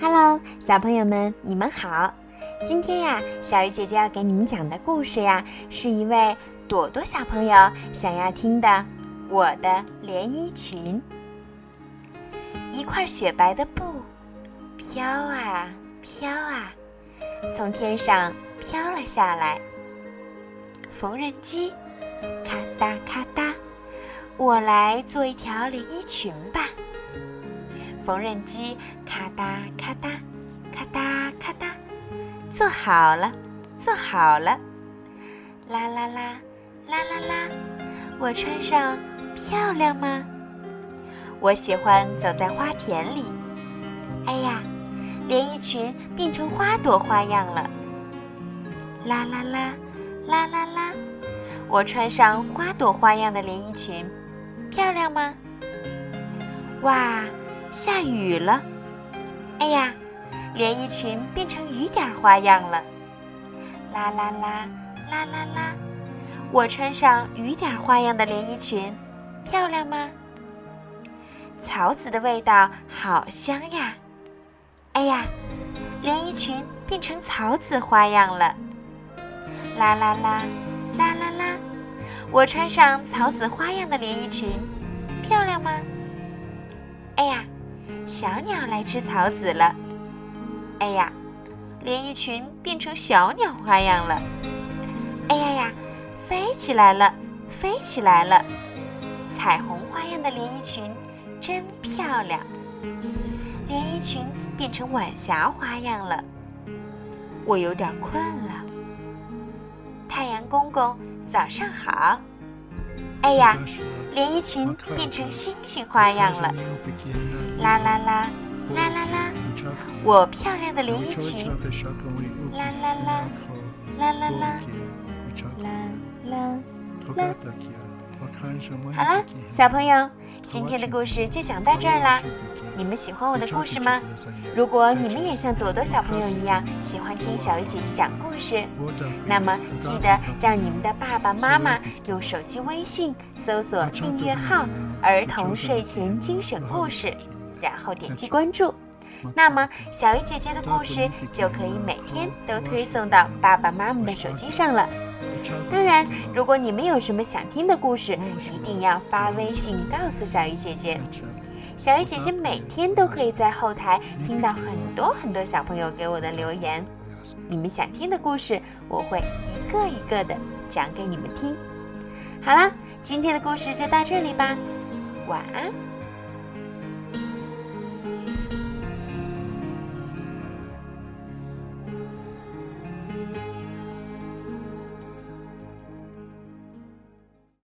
Hello，小朋友们，你们好！今天呀，小鱼姐姐要给你们讲的故事呀，是一位朵朵小朋友想要听的《我的连衣裙》。一块雪白的布，飘啊飘啊，从天上飘了下来。缝纫机，咔哒咔哒，我来做一条连衣裙吧。缝纫机咔哒咔哒，咔哒咔哒，做好了，做好了。啦啦啦，啦啦啦，我穿上漂亮吗？我喜欢走在花田里。哎呀，连衣裙变成花朵花样了。啦啦啦，啦啦啦，我穿上花朵花样的连衣裙，漂亮吗？哇！下雨了，哎呀，连衣裙变成雨点花样了。啦啦啦，啦啦啦，我穿上雨点花样的连衣裙，漂亮吗？草籽的味道好香呀！哎呀，连衣裙变成草籽花样了。啦啦啦，啦啦啦，我穿上草籽花样的连衣裙，漂亮吗？小鸟来吃草籽了，哎呀，连衣裙变成小鸟花样了，哎呀呀，飞起来了，飞起来了，彩虹花样的连衣裙真漂亮。连衣裙变成晚霞花样了，我有点困了。太阳公公，早上好。哎呀，连衣裙变成星星花样了。啦啦啦，啦啦啦，我漂亮的连衣裙。啦啦啦，啦啦啦，啦啦啦。好了，小朋友，今天的故事就讲到这儿啦。你们喜欢我的故事吗？如果你们也像朵朵小朋友一样喜欢听小鱼姐姐讲故事，那么记得让你们的爸爸妈妈用手机微信搜索订阅号“儿童睡前精选故事”，然后点击关注，那么小鱼姐姐的故事就可以每天都推送到爸爸妈妈的手机上了。当然，如果你们有什么想听的故事，一定要发微信告诉小鱼姐姐。小鱼姐姐每天都可以在后台听到很多很多小朋友给我的留言，你们想听的故事，我会一个一个的讲给你们听。好了，今天的故事就到这里吧，晚安。